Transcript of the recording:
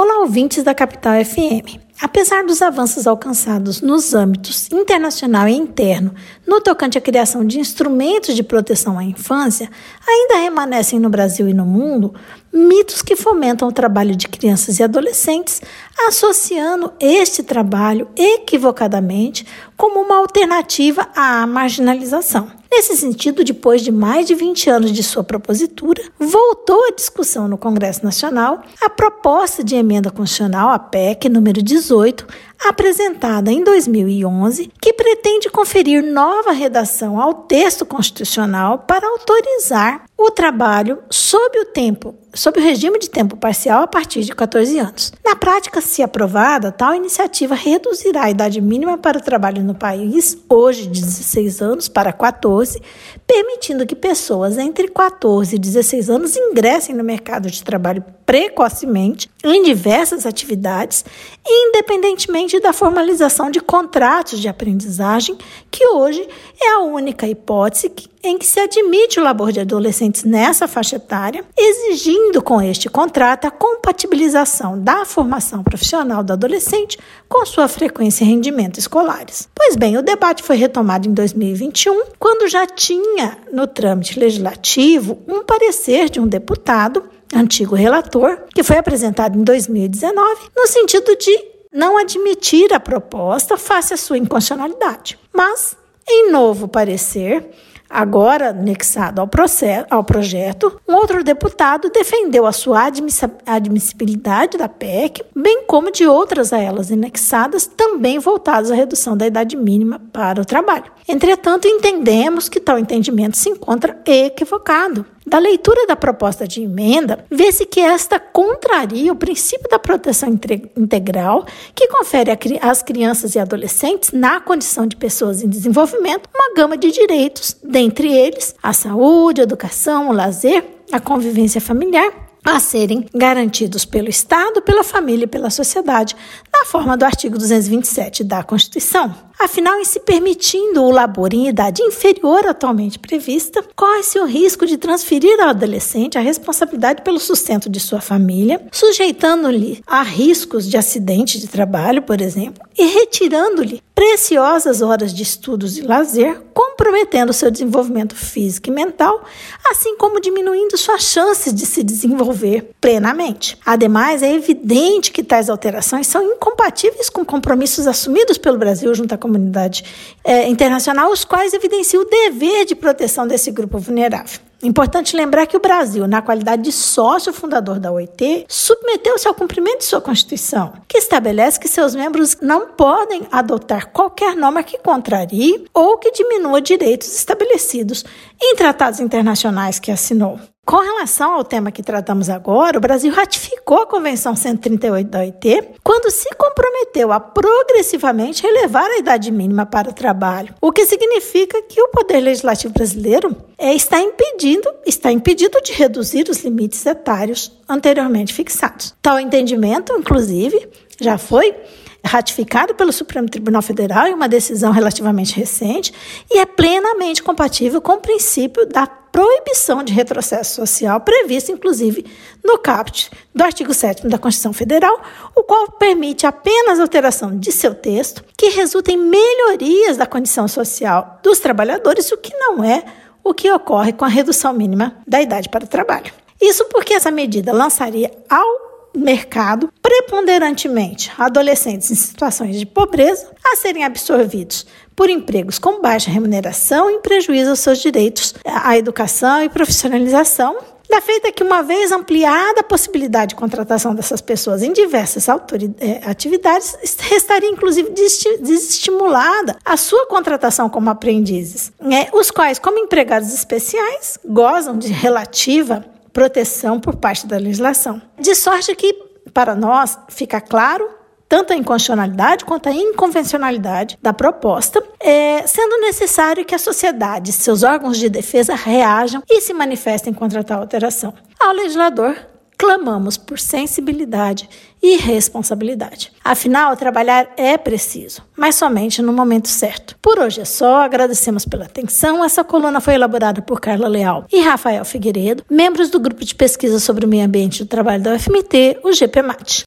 Olá, ouvintes da Capital FM. Apesar dos avanços alcançados nos âmbitos internacional e interno no tocante à criação de instrumentos de proteção à infância, ainda remanescem no Brasil e no mundo mitos que fomentam o trabalho de crianças e adolescentes, associando este trabalho equivocadamente como uma alternativa à marginalização. Nesse sentido, depois de mais de 20 anos de sua propositura, voltou à discussão no Congresso Nacional a proposta de emenda constitucional, a PEC número 18, 18 apresentada em 2011, que pretende conferir nova redação ao texto constitucional para autorizar o trabalho sob o tempo, sob o regime de tempo parcial a partir de 14 anos. Na prática, se aprovada, tal iniciativa reduzirá a idade mínima para o trabalho no país, hoje de 16 anos para 14, permitindo que pessoas entre 14 e 16 anos ingressem no mercado de trabalho precocemente em diversas atividades, independentemente da formalização de contratos de aprendizagem, que hoje é a única hipótese em que se admite o labor de adolescentes nessa faixa etária, exigindo com este contrato a compatibilização da formação profissional do adolescente com sua frequência e rendimento escolares. Pois bem, o debate foi retomado em 2021, quando já tinha no trâmite legislativo um parecer de um deputado antigo relator, que foi apresentado em 2019, no sentido de não admitir a proposta face à sua inconstitucionalidade. Mas, em novo parecer, agora anexado ao, processo, ao projeto, um outro deputado defendeu a sua admissibilidade da PEC, bem como de outras a elas anexadas, também voltadas à redução da idade mínima para o trabalho. Entretanto, entendemos que tal entendimento se encontra equivocado. Da leitura da proposta de emenda, vê-se que esta contraria o princípio da proteção integral, que confere às crianças e adolescentes, na condição de pessoas em desenvolvimento, uma gama de direitos, dentre eles a saúde, a educação, o lazer, a convivência familiar a serem garantidos pelo Estado, pela família e pela sociedade, na forma do artigo 227 da Constituição. Afinal, em se permitindo o labor em idade inferior atualmente prevista, corre-se o risco de transferir ao adolescente a responsabilidade pelo sustento de sua família, sujeitando-lhe a riscos de acidente de trabalho, por exemplo, e retirando-lhe preciosas horas de estudos e lazer, comprometendo seu desenvolvimento físico e mental, assim como diminuindo suas chances de se desenvolver plenamente. Ademais, é evidente que tais alterações são incompatíveis com compromissos assumidos pelo Brasil junto à comunidade é, internacional, os quais evidenciam o dever de proteção desse grupo vulnerável. Importante lembrar que o Brasil, na qualidade de sócio fundador da OIT, submeteu-se ao cumprimento de sua Constituição, que estabelece que seus membros não podem adotar qualquer norma que contrarie ou que diminua direitos estabelecidos em tratados internacionais que assinou. Com relação ao tema que tratamos agora, o Brasil ratificou a Convenção 138 da OIT quando se comprometeu a progressivamente elevar a idade mínima para o trabalho, o que significa que o Poder Legislativo brasileiro é, está, impedindo, está impedido de reduzir os limites etários anteriormente fixados. Tal entendimento, inclusive, já foi ratificado pelo Supremo Tribunal Federal em uma decisão relativamente recente e é plenamente compatível com o princípio da proibição de retrocesso social previsto, inclusive, no caput do artigo 7 da Constituição Federal, o qual permite apenas alteração de seu texto que resulta em melhorias da condição social dos trabalhadores, o que não é o que ocorre com a redução mínima da idade para o trabalho. Isso porque essa medida lançaria ao mercado preponderantemente adolescentes em situações de pobreza a serem absorvidos por empregos com baixa remuneração em prejuízo aos seus direitos à educação e profissionalização. Da feita que, uma vez ampliada a possibilidade de contratação dessas pessoas em diversas eh, atividades, restaria inclusive desestimulada a sua contratação como aprendizes, né? os quais, como empregados especiais, gozam de relativa proteção por parte da legislação. De sorte que, para nós, fica claro tanto a inconstitucionalidade quanto a inconvencionalidade da proposta, é, sendo necessário que a sociedade, seus órgãos de defesa reajam e se manifestem contra tal alteração. Ao legislador clamamos por sensibilidade e responsabilidade. Afinal, trabalhar é preciso, mas somente no momento certo. Por hoje é só, agradecemos pela atenção. Essa coluna foi elaborada por Carla Leal e Rafael Figueiredo, membros do grupo de pesquisa sobre o meio ambiente e o trabalho da UFMT, o GPMAT.